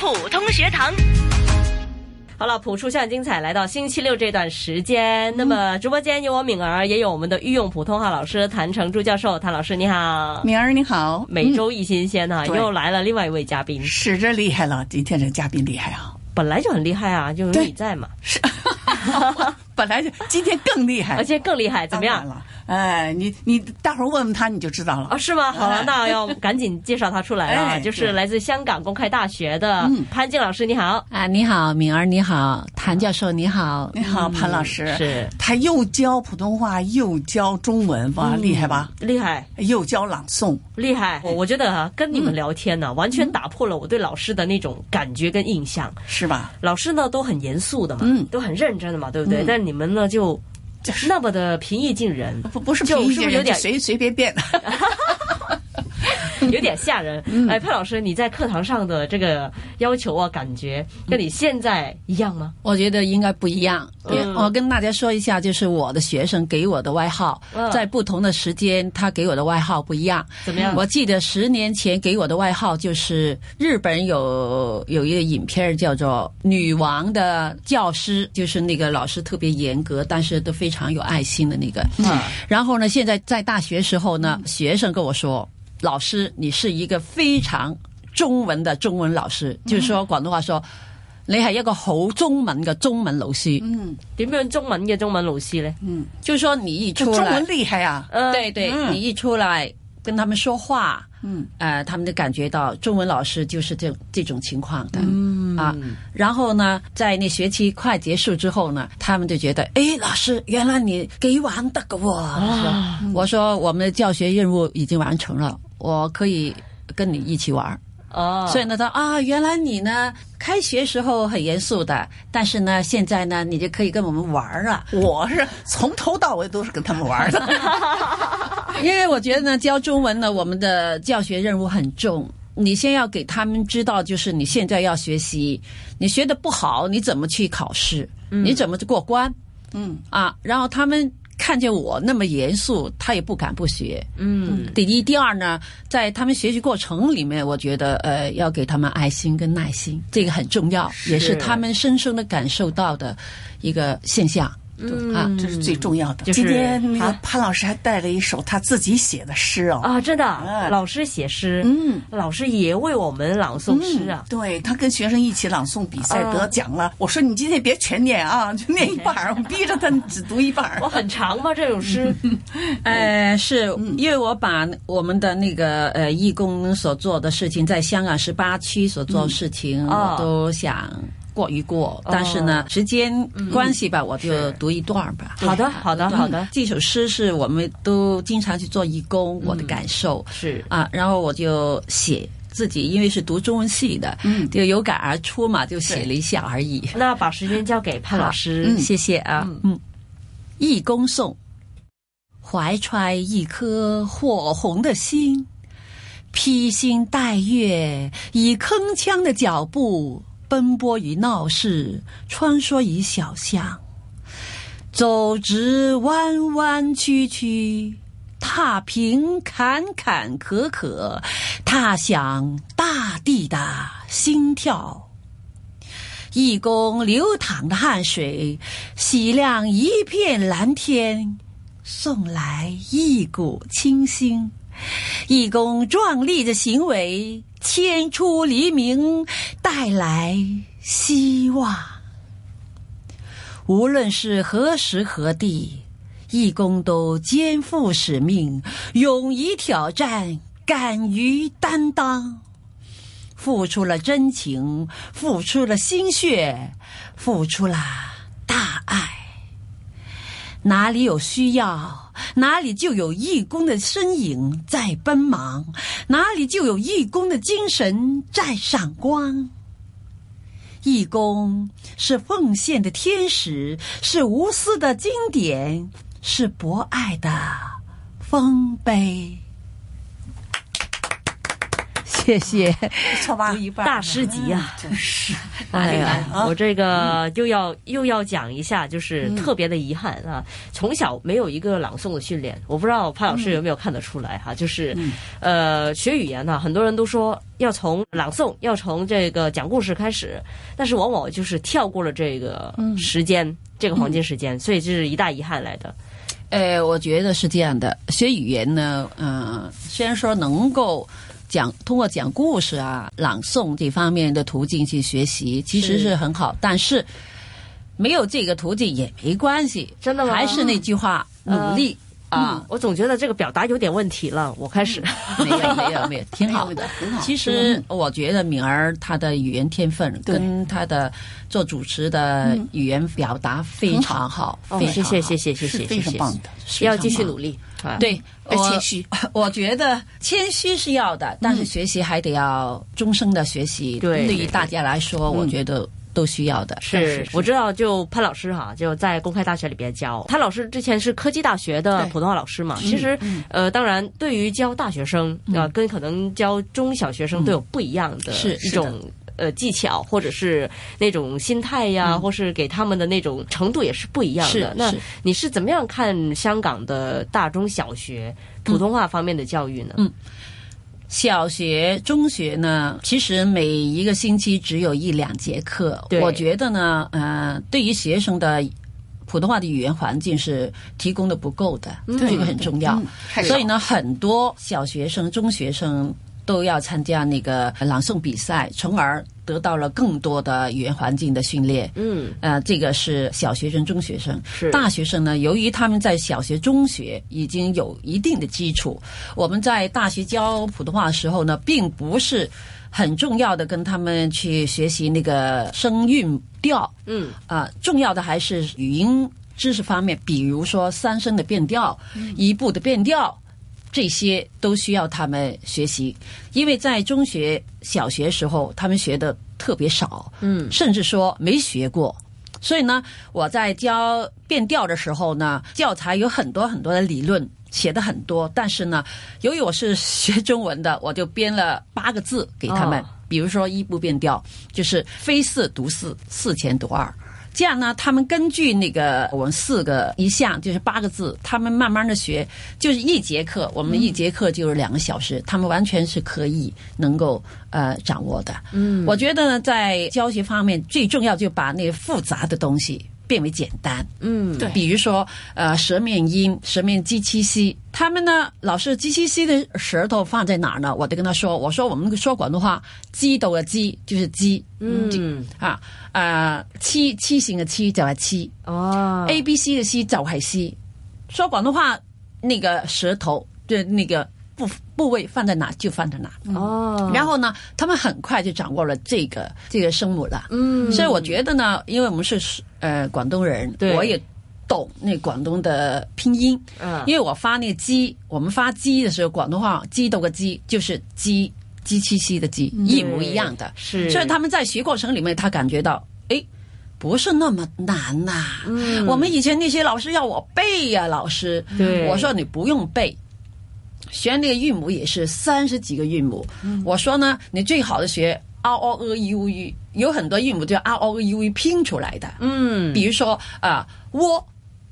普通学堂。好了，普出校精彩，来到星期六这段时间。那么直播间有我敏儿，也有我们的御用普通话老师谭成珠教授。谭老师你好，敏儿你好，每周一新鲜哈、对又来了另外一位嘉宾，是这厉害了，今天这嘉宾厉害啊，本来就很厉害啊，就有你在嘛，本来就今天更厉害，而且更厉害，怎么样？了？哎，你你待会儿问问他你就知道了啊，是吗？好了，哎那要赶紧介绍他出来了，哎就是来自香港公开大学的嗯潘静老师，你好。啊，你好，敏儿，你好，谭教授，你好。你好，潘老师，是他又教普通话又教中文，哇，厉害吧？厉害又教朗诵，厉害！我我觉得啊，跟你嗯们聊天呢、完全打破了我对老师的那种感觉跟印象。是吧？老师呢都很严肃的嘛，嗯都很认真的嘛，对不对？嗯但你们呢就就是那么的平易近人，不不是就平易近人，是不是有点就随随便便。有点吓人。嗯哎，潘老师，你在课堂上的这个要求啊，感觉跟你现在一样吗？我觉得应该不一样。嗯我跟大家说一下，就是我的学生给我的外号，嗯在不同的时间，他给我的外号不一样。怎么样？我记得十年前给我的外号就是日本有有一个影片叫做《女王的教师》，就是那个老师特别严格，但是都非常有爱心的那个。嗯然后呢，现在在大学时候呢，学生跟我說：老师，你是一个非常中文的中文老師，就是说广东话说，你係一个好中文嘅中文老师。嗯點樣中文嘅中文老师呢？嗯，就是說你一出來中文，厉害啊！呃，對對，嗯你一出来跟他们说话，嗯呃，他们就感觉到中文老师就是这这种情况的。嗯啊，然后呢，在那学期快结束之后呢，他们就觉得，誒，老师，原来你幾玩得㗎喎。啊我说我们的教学任务已经完成了，我可以跟你一起玩。哦，所以呢，他啊，原来你呢开学时候很严肃的，但是呢，现在呢，你就可以跟我们玩啊。我是从头到尾都是跟他们玩的。因为我觉得呢，教中文呢，我们的教学任务很重。你先要给他们知道，就是你现在要学习，你学的不好，你怎么去考試？你怎么过关？嗯啊，然后他們看见我那么严肃，他也不敢不学。嗯第一、第二呢，在他们学习过程里面，我觉得呃，要给他们爱心跟耐心，这个很重要，也是他们深深的感受到的一个现象。嗯啊这是最重要的。今天那个啊潘老师还带了一首他自己写的诗哦。啊，真的老师写诗，嗯，老师也为我们朗诵诗啊。对他跟学生一起朗诵比赛啊得奖了。我说你今天别全念啊，就念一半儿，我逼着他只读一半儿我，。很长吗？这首诗？呃，是因为我把我们的那个呃义工所做的事情，在香港十八区所做事情，哦我都想过一过，但是呢，时间关系吧，我就读一段吧。好的，好的，好的，这首诗是我们都经常去做义工，我的感受。是。啊，然后我就写自己，因为是读中文系的，嗯。就有感而出嘛，就写了一下而已。那把时间交给潘老师。嗯，谢谢啊。嗯，义工颂，怀揣一颗火红的心，披星戴月，以铿锵的脚步奔波于闹市，穿梭于小巷，走直弯弯曲曲。踏平坎坎坷坷，踏响大地的心跳。义工流淌的汗水，洗亮一片蓝天，送来一股清新。义工壮丽的行为，牵出黎明，带来希望。无论是何时何地，义工都肩负使命，勇于挑战，敢于担当。付出了真情，付出了心血，付出了大爱。哪里有需要，哪里就有义工的身影在奔忙，哪里就有义工的精神在闪光。义工是奉献的天使，是无私的经典，是博爱的丰碑。谢谢。谢。不错吧？大师级啊！真是，哎呀我这个又要又要讲一下，就是特别的遗憾啊，从小没有一个朗诵的训练，我不知道潘老师有没有看得出来哈，就是呃学语言呢，很多人都说要从朗诵，要从这个讲故事开始，但是往往就是跳过了这个时间，这个黄金时间，所以这是一大遗憾来的。呃，我觉得是这样的，学语言呢，嗯、虽然说能够讲通过讲故事啊、朗诵这方面的途径去学习，其实是是。很好，但是没有这个途径也没关系，真的吗？还是那句话，努力啊。我总觉得这个表达有点问题了，我开始。没有没有没有，挺好的。很好其实我觉得敏儿她的语言天分跟她的做主持的语言表达非常好，哦，非常谢谢谢谢谢谢，非常谢谢。棒的，要继续努力。啊，对，我谦虚。我觉得谦虚是要的，但是学习还得要终生的学习。对。对于大家来说，我觉得都需要的。是，我知道，就潘老师哈，就在公开大学里边教。潘老师之前是科技大学的普通话老师嘛，其实呃，当然对于教大学生啊、呃跟可能教中小学生都有不一样的是一种。呃，技巧或者是那种心态呀，或是给他们的那种程度也是不一样的。那你是怎么样看香港的大中小学普通话方面的教育呢？嗯小学、中学呢，其实每一个星期只有一两节课。我觉得呢，呃，对于学生的普通话的语言环境是提供的不够的，这个很重要。所以呢，很多小学生、中学生都要参加那个朗诵比赛，从而得到了更多的语言环境的训练。嗯，呃，这个是小学生、中学生。是大学生呢，由于他们在小学、中学已经有一定的基础，我们在大学教普通话的时候呢，并不是很重要的跟他们去学习那个声韵调。嗯，啊、重要的还是语音知识方面，比如说三声的变调、一步的变调。这些都需要他们学习，因为在中学、小学时候，他们学的特别少，嗯，甚至说没学过。所以呢，我在教变调的时候呢，教材有很多很多的理论，写的很多，但是呢，由于我是学中文的，我就编了八个字给他们，哦比如说一步变调，就是非四读四，四前读二。这样呢，他们根据那个我们四个一项就是八个字，他们慢慢的学，就是一节课，我们一节课就是两个小时，他们完全是可以能够呃掌握的。嗯，我觉得呢，在教学方面最重要就把那个复杂的东西变为简单。嗯，对比如说呃舌面音、舌面 G 七 C，，他们呢老是 G 七 C 的舌头放在哪儿呢？我就跟他说，我说我们说广东话，鸡斗的鸡就是鸡，嗯，啊啊七七形的七就係七、哦 a B C 的 C 就係 C。说广东话那个舌头的那個部部位放在哪就放在哪。哦，然后呢，他们很快就掌握了这个这个声母了。嗯所以我觉得呢，因为我们是呃广东人，对我也懂那广东的拼音。嗯因为我发那个鸡，我们发鸡的时候，广东话鸡斗个鸡就是鸡鸡七七的鸡，一模一样的。是所以他们在学过程里面，他感觉到，哎，不是那么难呐、嗯我们以前那些老师要我背呀、老师，对我说你不用背。学那个韵母也是三十几个韵母，嗯我说呢，你最好的学 r o e u u，有很多韵母就 r o e u u 拼出来的，嗯比如说啊，窝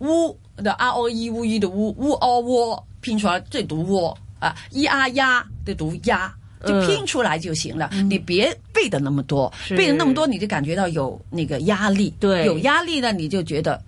乌的 r o e u u 的乌乌哦窝拼出来这读窝啊，一啊呀的读呀。就嗯拼出来就行了，你别背的那么多，背的那么多你就感觉到有那个压力，对有压力呢，你就觉得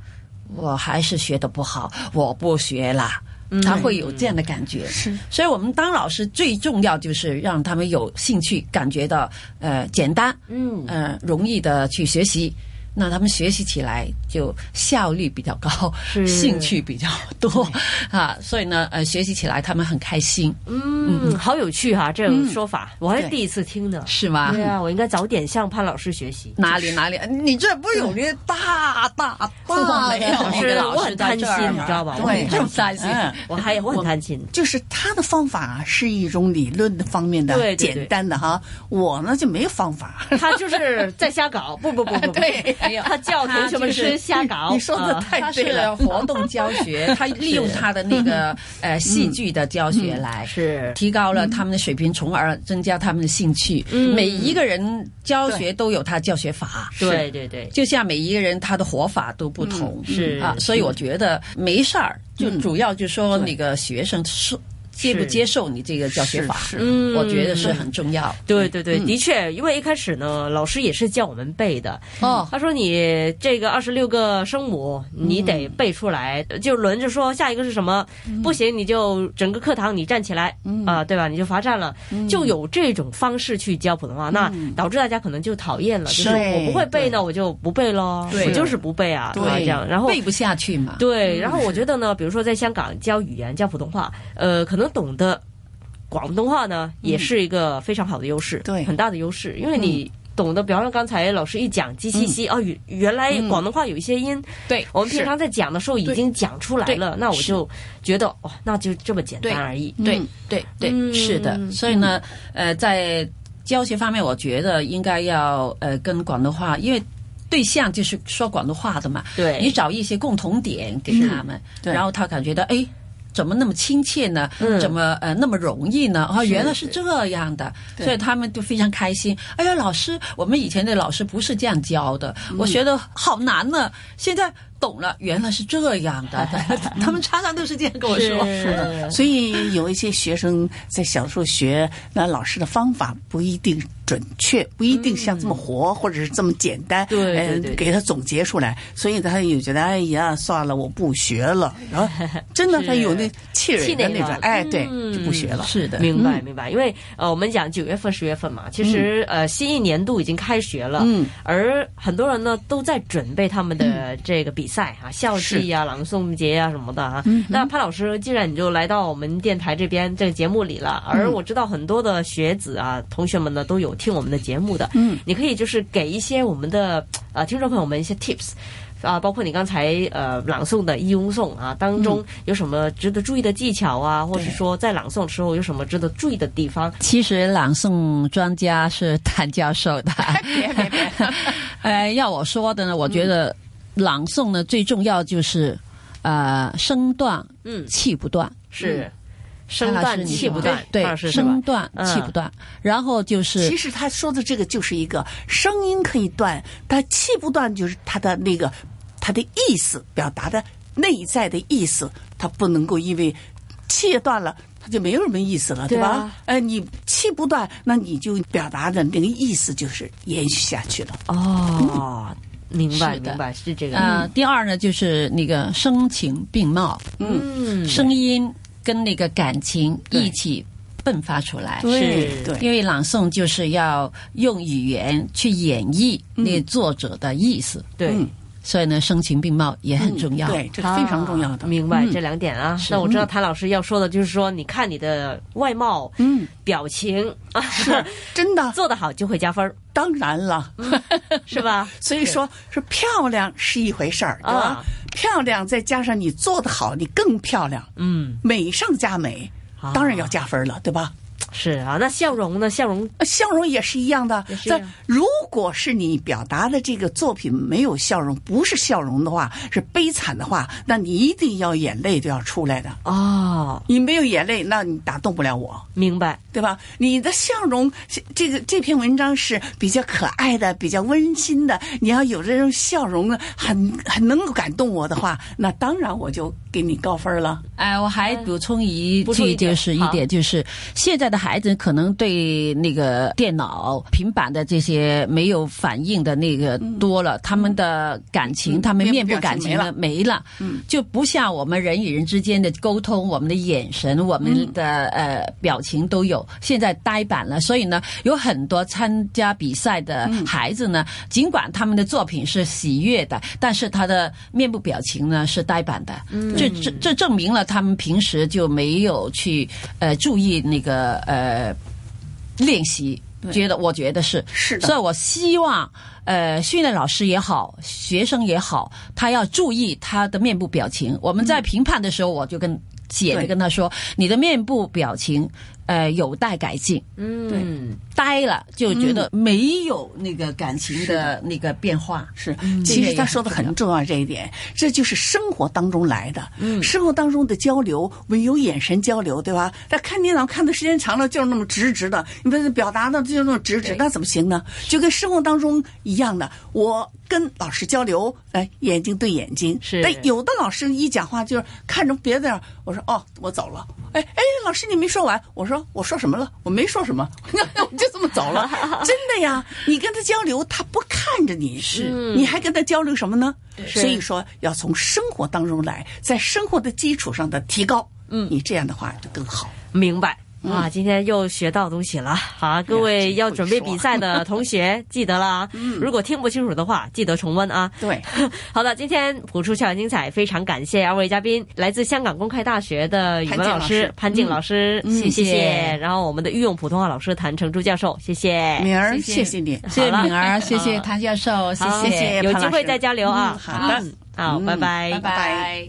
我还是学的不好，我不学啦。他会有这样的感觉，是，所以我们当老师最重要就是让他们有兴趣，感觉到呃简单，嗯。呃容易的去学习，那他们学习起来就效率比较高，兴趣比较多啊，所以呢，呃，学习起来他们很开心，嗯，好有趣哈，这种说法我还是第一次听呢。是吗？对啊，我应该早点向潘老师学习。哪里哪里？你这不是有那大大大的没有那个老我很贪心，你知道吧？我对很这么担心？嗯我还我很贪心。就是他的方法是一种理论的方面的对对对简单的哈，我呢就没有方法。他就是在瞎搞，不不不不，不 对没有他教同学们是瞎搞。你说的啊太对了。是活动教学，他利用他的那个呃戏剧的教学来是。提高了他们的水平，从而增加他们的兴趣。嗯每一个人教学都有他教学法，对对对，就像每一个人他的活法都不同，是啊，所以我觉得没事儿，就主要就说那个学生是接不接受你这个教学法，嗯我觉得是很重要。对对对，的确，因为一开始呢，老师也是叫我们背的。哦，他说你这个二十六个声母你得背出来，就轮着说下一个是什么，不行你就整个课堂你站起来啊、对吧？你就罚站了，就有这种方式去教普通话，那导致大家可能就讨厌了，就是我不会背呢，我就不背喽，对。我就是不背啊，对这样，然后背不下去嘛。对，然后我觉得呢，比如说在香港教语言、教普通话，呃，可能懂得广东话呢，也是一个非常好的优势，对。很大的优势，因为你。懂得，比方说刚才老师一讲 C C 哦，原原来广东话有一些音，对我们平常在讲的时候已经讲出来了，那我就觉得哦，那就这么简单而已。对嗯对对，嗯是的。所以呢，呃，在教学方面，我觉得应该要呃跟广东话，因为对象就是说广东话的嘛，对。你找一些共同点给他们，然后他感觉到哎。怎么那么亲切呢？嗯怎么呃那么容易呢？哦，原来是这样的，所以他们就非常开心。哎呀，老师，我们以前的老师不是这样教的，我学的好难呢。现在懂了，原来是这样的。他们常常都是这样跟我说。是 所以有一些学生在小时候学，那老师的方法不一定准确，不一定像这么活，或者是这么简单。对对呃对给他总结出来，所以他有觉得，哎呀，算了，我不学了。然后真的他有那气气馁那种，哎，对，嗯就不学了。是的，明白明白，因为呃，我们讲九月份、十月份嘛，其实、呃，新一年度已经开学了，嗯，而很多人呢都在准备他们的这个比赛啊，校际啊、朗诵节啊什么的啊。那潘老师，既然你就来到我们电台这边这个节目里了，而我知道很多的学子啊、同学们呢都有听我们的节目的，嗯，你可以就是给一些我们的呃听众朋友们一些 tips。啊，包括你刚才呃朗诵的《义翁颂》啊，当中有什么值得注意的技巧啊，或者说在朗诵的时候有什么值得注意的地方？其实朗诵专家是谭教授的。别 别别，呃，要我说的呢，我觉得朗诵呢最重要就是呃声断，嗯气不断。是声断气不断，对声断嗯气不断。然后就是其实他说的这个就是一个声音可以断，但气不断就是他的那个他的意思表达的内在的意思，他不能够因为气断了。他就没有什么意思了，对吧？对啊呃，你气不断，那你就表达的那个意思就是延续下去了。哦，明白的明白是这个，呃，第二呢就是那个声情并茂，嗯，声音跟那个感情一起迸发出来。是对，因为朗诵就是要用语言去演绎那作者的意思，对。嗯所以呢，声情并茂也很重要。对，这是非常重要的。啊明白嗯这两点啊。那我知道谭老师要说的就是说，你看你的外貌、嗯，表情啊，是 真的，做得好就会加分儿，当然了。是吧？所以说，是漂亮是一回事儿，对吧？啊漂亮再加上你做的好，你更漂亮，嗯，美上加美，啊。当然要加分了，对吧？是啊。那笑容呢？笑容呃笑容也是一样的在如果是你表达的这个作品没有笑容，不是笑容的话，是悲惨的话，那你一定要眼泪都要出来的。哦，你没有眼泪，那你打动不了我。明白。对吧？你的笑容，这个这篇文章是比较可爱的，比较温馨的。你要有这种笑容呢，很很能够感动我的话，那当然我就给你高分了。哎，我还补充一句，就是一点，就是现在的孩子可能对那个电脑、平板的这些没有反应的那个多了，他们的感情，嗯他们面部感情呢没了，嗯就不像我们人与人之间的沟通，我们的眼神、我们的呃表情都有，现在呆板了。所以呢，有很多参加比赛的孩子呢，尽管他们的作品是喜悦的，但是他的面部表情呢是呆板的。这这这证明了他们平时就没有去呃注意那个呃练习。觉得我觉得是是的所以我希望呃训练老师也好，学生也好，他要注意他的面部表情。我们在评判的时候，我就跟姐对就跟他说，你的面部表情呃有待改进。嗯，呆了就觉得没有那个感情的那个变化。是，这其实他说的很重要这一点，这就是生活当中来的。嗯，生活当中的交流，我们有眼神交流，对吧？他看电脑看的时间长了，就是那么直直的，你不是表达的就是那么直直，那怎么行呢？就跟生活当中一样的，我跟老师交流，哎，眼睛对眼睛。是但有的老师一讲话就是看着别的，我说哦，我走了。哎哎，老师你没说完，我说我说什么了？我没说什么，我就这么走了。真的呀，你跟他交流，他不看着你，是，你还跟他交流什么呢？是所以说要从生活当中来，在生活的基础上的提高。嗯，你这样的话就更好。明白。啊，今天又学到东西了。好啊，各位要准备比赛的同学记得了啊。如果听不清楚的话，记得重温啊。对，好的，今天谱出校园精彩，非常感谢二位嘉宾，来自香港公开大学的语文老师潘静老师，谢谢谢。然后我们的御用普通话老师谭成珠教授，谢谢。敏儿，谢谢你。谢谢敏儿，谢谢谭教授，谢好谢谢有机会再交流啊。嗯好的嗯好，嗯拜拜，拜拜。